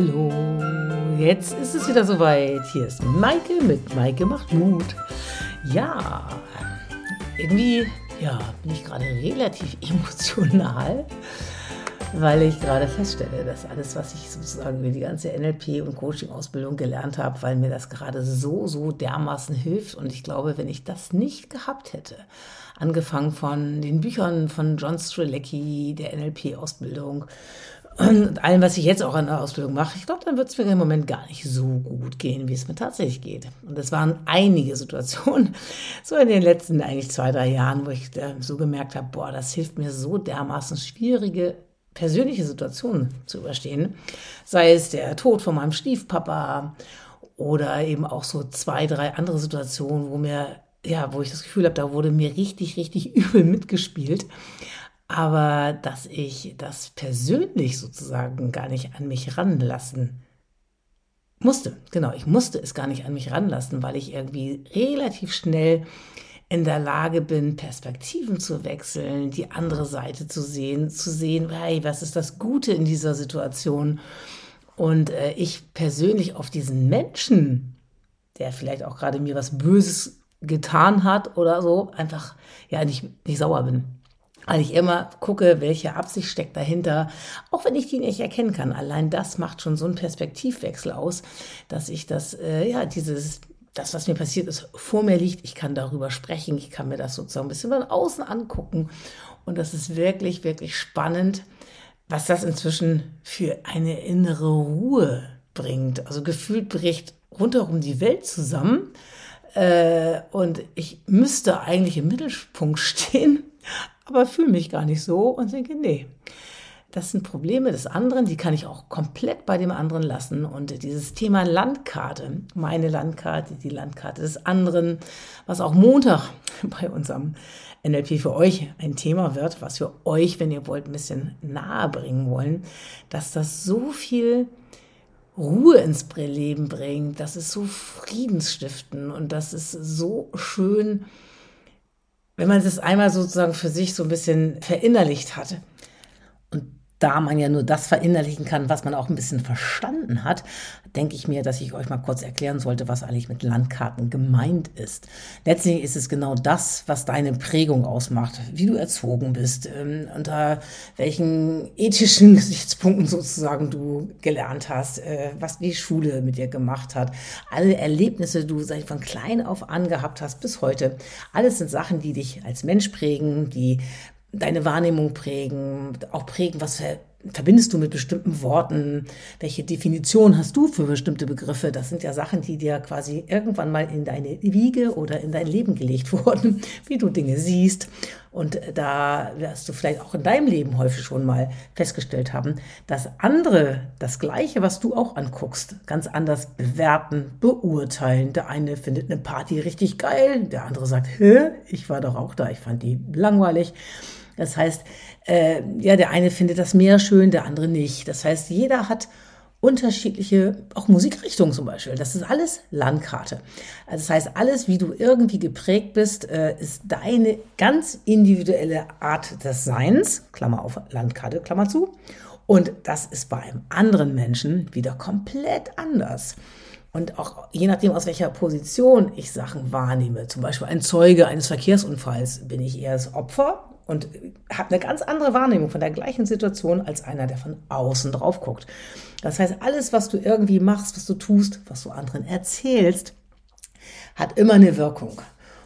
Hallo, jetzt ist es wieder soweit. Hier ist Maike mit Maike macht Mut. Ja, irgendwie ja, bin ich gerade relativ emotional, weil ich gerade feststelle, dass alles, was ich sozusagen über die ganze NLP und Coaching-Ausbildung gelernt habe, weil mir das gerade so, so dermaßen hilft. Und ich glaube, wenn ich das nicht gehabt hätte, angefangen von den Büchern von John Strelecki, der NLP-Ausbildung, und allem, was ich jetzt auch an der Ausbildung mache, ich glaube, dann wird es mir im Moment gar nicht so gut gehen, wie es mir tatsächlich geht. Und es waren einige Situationen, so in den letzten eigentlich zwei, drei Jahren, wo ich so gemerkt habe, boah, das hilft mir so dermaßen schwierige persönliche Situationen zu überstehen. Sei es der Tod von meinem Stiefpapa oder eben auch so zwei, drei andere Situationen, wo mir, ja, wo ich das Gefühl habe, da wurde mir richtig, richtig übel mitgespielt aber dass ich das persönlich sozusagen gar nicht an mich ranlassen musste. Genau, ich musste es gar nicht an mich ranlassen, weil ich irgendwie relativ schnell in der Lage bin, Perspektiven zu wechseln, die andere Seite zu sehen, zu sehen, hey, was ist das Gute in dieser Situation? Und äh, ich persönlich auf diesen Menschen, der vielleicht auch gerade mir was Böses getan hat oder so, einfach ja nicht, nicht sauer bin weil ich immer gucke, welche Absicht steckt dahinter, auch wenn ich die nicht erkennen kann. Allein das macht schon so einen Perspektivwechsel aus, dass ich das, äh, ja, dieses, das, was mir passiert ist, vor mir liegt. Ich kann darüber sprechen, ich kann mir das sozusagen ein bisschen von außen angucken. Und das ist wirklich, wirklich spannend, was das inzwischen für eine innere Ruhe bringt. Also gefühlt bricht rundherum die Welt zusammen. Äh, und ich müsste eigentlich im Mittelpunkt stehen aber fühle mich gar nicht so und denke, nee, das sind Probleme des anderen, die kann ich auch komplett bei dem anderen lassen. Und dieses Thema Landkarte, meine Landkarte, die Landkarte des anderen, was auch Montag bei unserem NLP für euch ein Thema wird, was wir euch, wenn ihr wollt, ein bisschen nahe bringen wollen, dass das so viel Ruhe ins Leben bringt, das ist so friedensstiften und das ist so schön, wenn man es einmal sozusagen für sich so ein bisschen verinnerlicht hat. Da man ja nur das verinnerlichen kann, was man auch ein bisschen verstanden hat, denke ich mir, dass ich euch mal kurz erklären sollte, was eigentlich mit Landkarten gemeint ist. Letztlich ist es genau das, was deine Prägung ausmacht, wie du erzogen bist, ähm, unter welchen ethischen Gesichtspunkten sozusagen du gelernt hast, äh, was die Schule mit dir gemacht hat, alle Erlebnisse, die du seit von klein auf an gehabt hast bis heute. Alles sind Sachen, die dich als Mensch prägen, die deine Wahrnehmung prägen, auch prägen, was für verbindest du mit bestimmten Worten? Welche Definition hast du für bestimmte Begriffe? Das sind ja Sachen, die dir quasi irgendwann mal in deine Wiege oder in dein Leben gelegt wurden, wie du Dinge siehst. Und da wirst du vielleicht auch in deinem Leben häufig schon mal festgestellt haben, dass andere das Gleiche, was du auch anguckst, ganz anders bewerten, beurteilen. Der eine findet eine Party richtig geil, der andere sagt, Hä, ich war doch auch da, ich fand die langweilig. Das heißt, äh, ja, der eine findet das Meer schön, der andere nicht. Das heißt, jeder hat unterschiedliche, auch Musikrichtungen zum Beispiel. Das ist alles Landkarte. Also das heißt, alles, wie du irgendwie geprägt bist, äh, ist deine ganz individuelle Art des Seins, Klammer auf Landkarte, Klammer zu. Und das ist bei einem anderen Menschen wieder komplett anders. Und auch je nachdem, aus welcher Position ich Sachen wahrnehme, zum Beispiel ein Zeuge eines Verkehrsunfalls, bin ich eher das Opfer und hat eine ganz andere Wahrnehmung von der gleichen Situation als einer, der von außen drauf guckt. Das heißt, alles, was du irgendwie machst, was du tust, was du anderen erzählst, hat immer eine Wirkung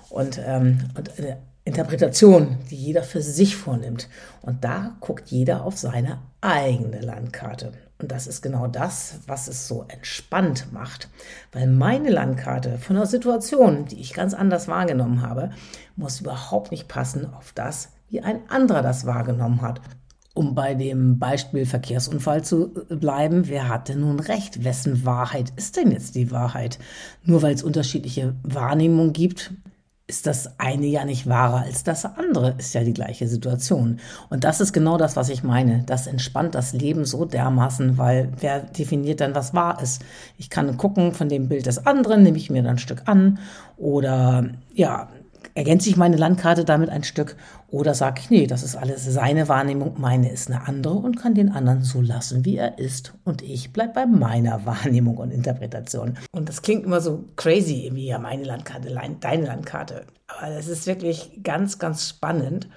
und, ähm, und eine Interpretation, die jeder für sich vornimmt. Und da guckt jeder auf seine eigene Landkarte. Und das ist genau das, was es so entspannt macht. Weil meine Landkarte von der Situation, die ich ganz anders wahrgenommen habe, muss überhaupt nicht passen auf das, wie ein anderer das wahrgenommen hat. Um bei dem Beispiel Verkehrsunfall zu bleiben, wer hatte nun recht? Wessen Wahrheit ist denn jetzt die Wahrheit? Nur weil es unterschiedliche Wahrnehmungen gibt, ist das eine ja nicht wahrer als das andere, ist ja die gleiche Situation. Und das ist genau das, was ich meine. Das entspannt das Leben so dermaßen, weil wer definiert dann, was wahr ist? Ich kann gucken von dem Bild des anderen, nehme ich mir dann ein Stück an oder ja, ergänze ich meine Landkarte damit ein Stück oder sage ich, nee, das ist alles seine Wahrnehmung, meine ist eine andere und kann den anderen so lassen, wie er ist. Und ich bleibe bei meiner Wahrnehmung und Interpretation. Und das klingt immer so crazy, wie ja meine Landkarte, deine Landkarte. Aber es ist wirklich ganz, ganz spannend.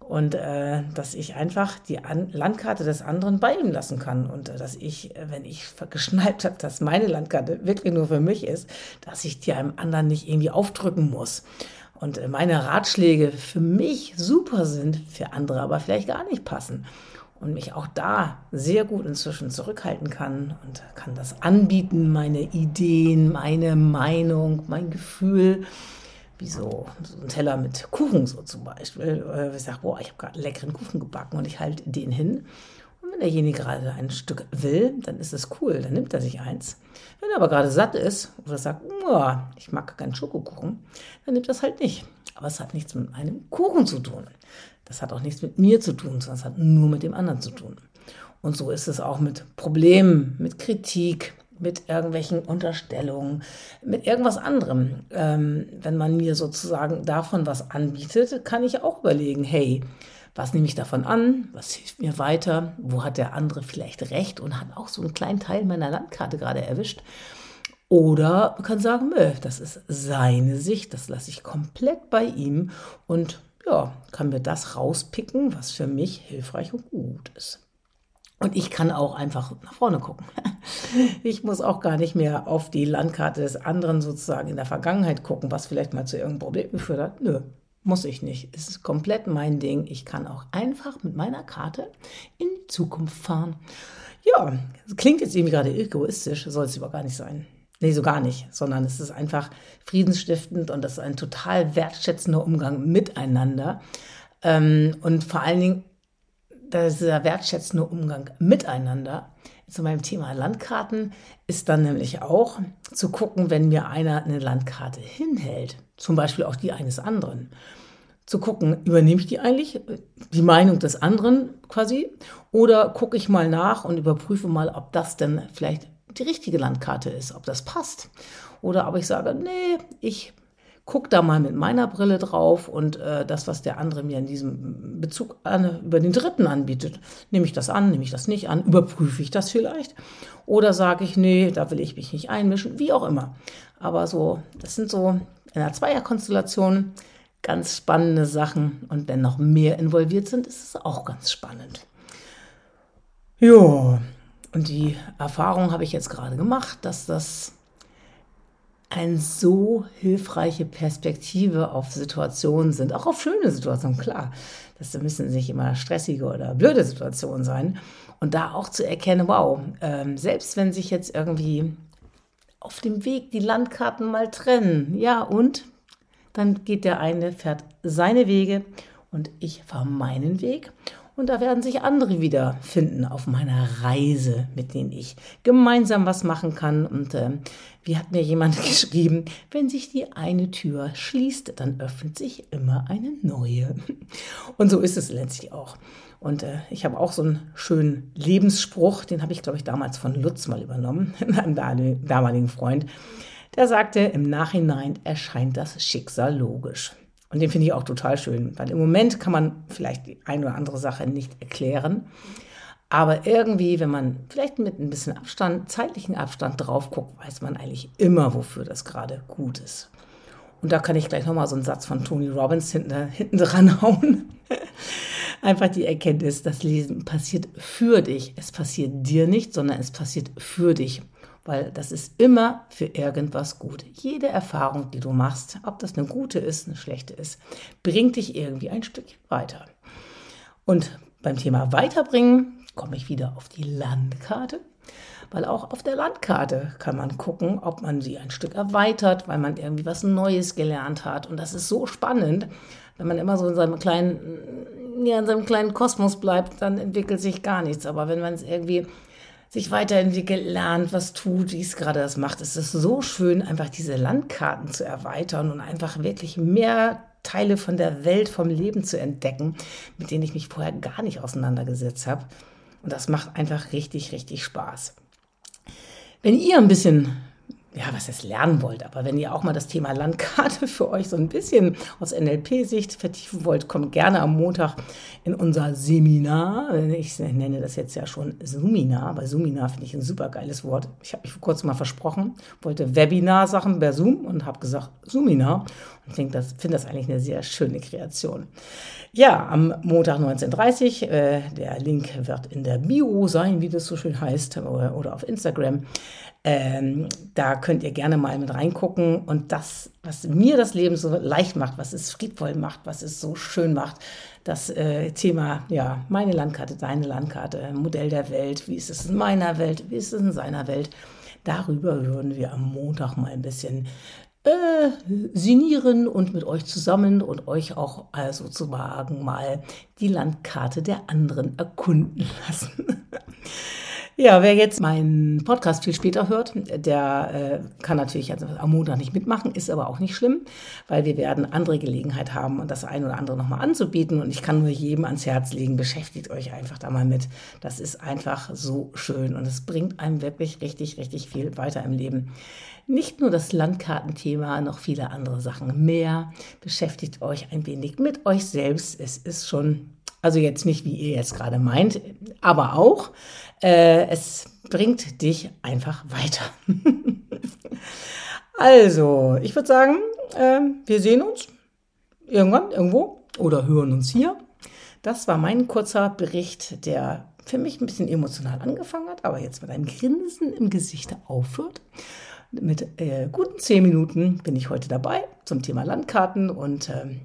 Und äh, dass ich einfach die An Landkarte des anderen bei ihm lassen kann. Und äh, dass ich, wenn ich geschnallt habe, dass meine Landkarte wirklich nur für mich ist, dass ich die einem anderen nicht irgendwie aufdrücken muss und äh, meine Ratschläge für mich super sind, für andere aber vielleicht gar nicht passen. Und mich auch da sehr gut inzwischen zurückhalten kann und kann das anbieten, meine Ideen, meine Meinung, mein Gefühl. Wie so, so ein Teller mit Kuchen so zum Beispiel. Ich sage, boah, ich habe gerade einen leckeren Kuchen gebacken und ich halte den hin wenn derjenige gerade ein Stück will, dann ist es cool, dann nimmt er sich eins. Wenn er aber gerade satt ist oder sagt, ich mag keinen Schokokuchen, dann nimmt er es halt nicht. Aber es hat nichts mit einem Kuchen zu tun. Das hat auch nichts mit mir zu tun, sondern es hat nur mit dem anderen zu tun. Und so ist es auch mit Problemen, mit Kritik, mit irgendwelchen Unterstellungen, mit irgendwas anderem. Ähm, wenn man mir sozusagen davon was anbietet, kann ich auch überlegen, hey, was nehme ich davon an? Was hilft mir weiter? Wo hat der andere vielleicht recht und hat auch so einen kleinen Teil meiner Landkarte gerade erwischt? Oder man kann sagen, nö, das ist seine Sicht, das lasse ich komplett bei ihm und ja, kann mir das rauspicken, was für mich hilfreich und gut ist. Und ich kann auch einfach nach vorne gucken. Ich muss auch gar nicht mehr auf die Landkarte des anderen sozusagen in der Vergangenheit gucken, was vielleicht mal zu irgendeinem Problem geführt hat. Nö, muss ich nicht. Es ist komplett mein Ding. Ich kann auch einfach mit meiner Karte in die Zukunft fahren. Ja, klingt jetzt irgendwie gerade egoistisch, soll es aber gar nicht sein. Nee, so gar nicht, sondern es ist einfach friedensstiftend und das ist ein total wertschätzender Umgang miteinander. Ähm, und vor allen Dingen dieser wertschätzende Umgang miteinander zu meinem Thema Landkarten ist dann nämlich auch zu gucken, wenn mir einer eine Landkarte hinhält, zum Beispiel auch die eines anderen, zu gucken, übernehme ich die eigentlich, die Meinung des anderen quasi, oder gucke ich mal nach und überprüfe mal, ob das denn vielleicht die richtige Landkarte ist, ob das passt. Oder ob ich sage, nee, ich gucke da mal mit meiner Brille drauf und äh, das, was der andere mir in diesem Bezug an, über den Dritten anbietet, nehme ich das an, nehme ich das nicht an, überprüfe ich das vielleicht oder sage ich, nee, da will ich mich nicht einmischen, wie auch immer. Aber so, das sind so in einer Zweierkonstellation ganz spannende Sachen und wenn noch mehr involviert sind, ist es auch ganz spannend. Ja, und die Erfahrung habe ich jetzt gerade gemacht, dass das eine so hilfreiche Perspektive auf Situationen sind, auch auf schöne Situationen, klar. Das müssen nicht immer stressige oder blöde Situationen sein. Und da auch zu erkennen, wow, ähm, selbst wenn sich jetzt irgendwie auf dem Weg die Landkarten mal trennen, ja, und dann geht der eine, fährt seine Wege und ich fahre meinen Weg. Und da werden sich andere wieder finden auf meiner Reise, mit denen ich gemeinsam was machen kann. Und äh, wie hat mir jemand geschrieben, wenn sich die eine Tür schließt, dann öffnet sich immer eine neue. Und so ist es letztlich auch. Und äh, ich habe auch so einen schönen Lebensspruch, den habe ich, glaube ich, damals von Lutz mal übernommen, einem damaligen Freund. Der sagte, im Nachhinein erscheint das Schicksal logisch. Und den finde ich auch total schön, weil im Moment kann man vielleicht die eine oder andere Sache nicht erklären. Aber irgendwie, wenn man vielleicht mit ein bisschen Abstand, zeitlichen Abstand drauf guckt, weiß man eigentlich immer, wofür das gerade gut ist. Und da kann ich gleich nochmal so einen Satz von Tony Robbins hinten, hinten dran hauen. Einfach die Erkenntnis, das Lesen passiert für dich. Es passiert dir nicht, sondern es passiert für dich weil das ist immer für irgendwas gut. Jede Erfahrung, die du machst, ob das eine gute ist, eine schlechte ist, bringt dich irgendwie ein Stück weiter. Und beim Thema Weiterbringen komme ich wieder auf die Landkarte, weil auch auf der Landkarte kann man gucken, ob man sie ein Stück erweitert, weil man irgendwie was Neues gelernt hat. Und das ist so spannend, wenn man immer so in seinem kleinen, ja, in seinem kleinen Kosmos bleibt, dann entwickelt sich gar nichts. Aber wenn man es irgendwie sich weiterentwickelt, lernt, was tut, wie es gerade das macht. Es ist so schön, einfach diese Landkarten zu erweitern und einfach wirklich mehr Teile von der Welt, vom Leben zu entdecken, mit denen ich mich vorher gar nicht auseinandergesetzt habe. Und das macht einfach richtig, richtig Spaß. Wenn ihr ein bisschen ja, was es lernen wollt. Aber wenn ihr auch mal das Thema Landkarte für euch so ein bisschen aus NLP-Sicht vertiefen wollt, kommt gerne am Montag in unser Seminar. Ich nenne das jetzt ja schon Zoominar. Bei Zoominar finde ich ein super geiles Wort. Ich habe mich vor kurzem mal versprochen, wollte Webinar-Sachen per Zoom und habe gesagt Zoominar und finde das, find das eigentlich eine sehr schöne Kreation. Ja, am Montag 19.30 Uhr, äh, der Link wird in der Bio sein, wie das so schön heißt, oder, oder auf Instagram. Ähm, da könnt ihr gerne mal mit reingucken. Und das, was mir das Leben so leicht macht, was es friedvoll macht, was es so schön macht, das äh, Thema, ja, meine Landkarte, deine Landkarte, Modell der Welt, wie ist es in meiner Welt, wie ist es in seiner Welt, darüber würden wir am Montag mal ein bisschen äh, sinieren und mit euch zusammen und euch auch äh, sozusagen mal die Landkarte der anderen erkunden lassen. Ja, wer jetzt meinen Podcast viel später hört, der äh, kann natürlich also am Montag nicht mitmachen, ist aber auch nicht schlimm, weil wir werden andere Gelegenheit haben und das ein oder andere nochmal anzubieten. Und ich kann nur jedem ans Herz legen, beschäftigt euch einfach da mal mit. Das ist einfach so schön und es bringt einem wirklich richtig, richtig viel weiter im Leben. Nicht nur das Landkartenthema, noch viele andere Sachen mehr. Beschäftigt euch ein wenig mit euch selbst. Es ist schon also jetzt nicht, wie ihr jetzt gerade meint, aber auch. Äh, es bringt dich einfach weiter. also, ich würde sagen, äh, wir sehen uns irgendwann, irgendwo oder hören uns hier. Das war mein kurzer Bericht, der für mich ein bisschen emotional angefangen hat, aber jetzt mit einem Grinsen im Gesicht aufhört. Mit äh, guten zehn Minuten bin ich heute dabei zum Thema Landkarten und ähm,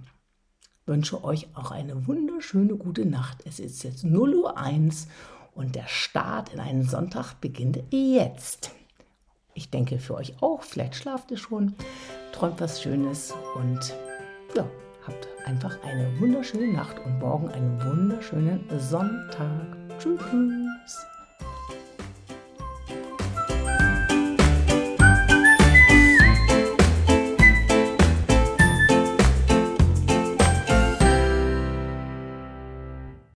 wünsche euch auch eine wunderschöne gute Nacht. Es ist jetzt 0 Uhr 1 und der Start in einen Sonntag beginnt jetzt. Ich denke für euch auch, vielleicht schlaft ihr schon, träumt was Schönes und ja, habt einfach eine wunderschöne Nacht und morgen einen wunderschönen Sonntag. Tschüss.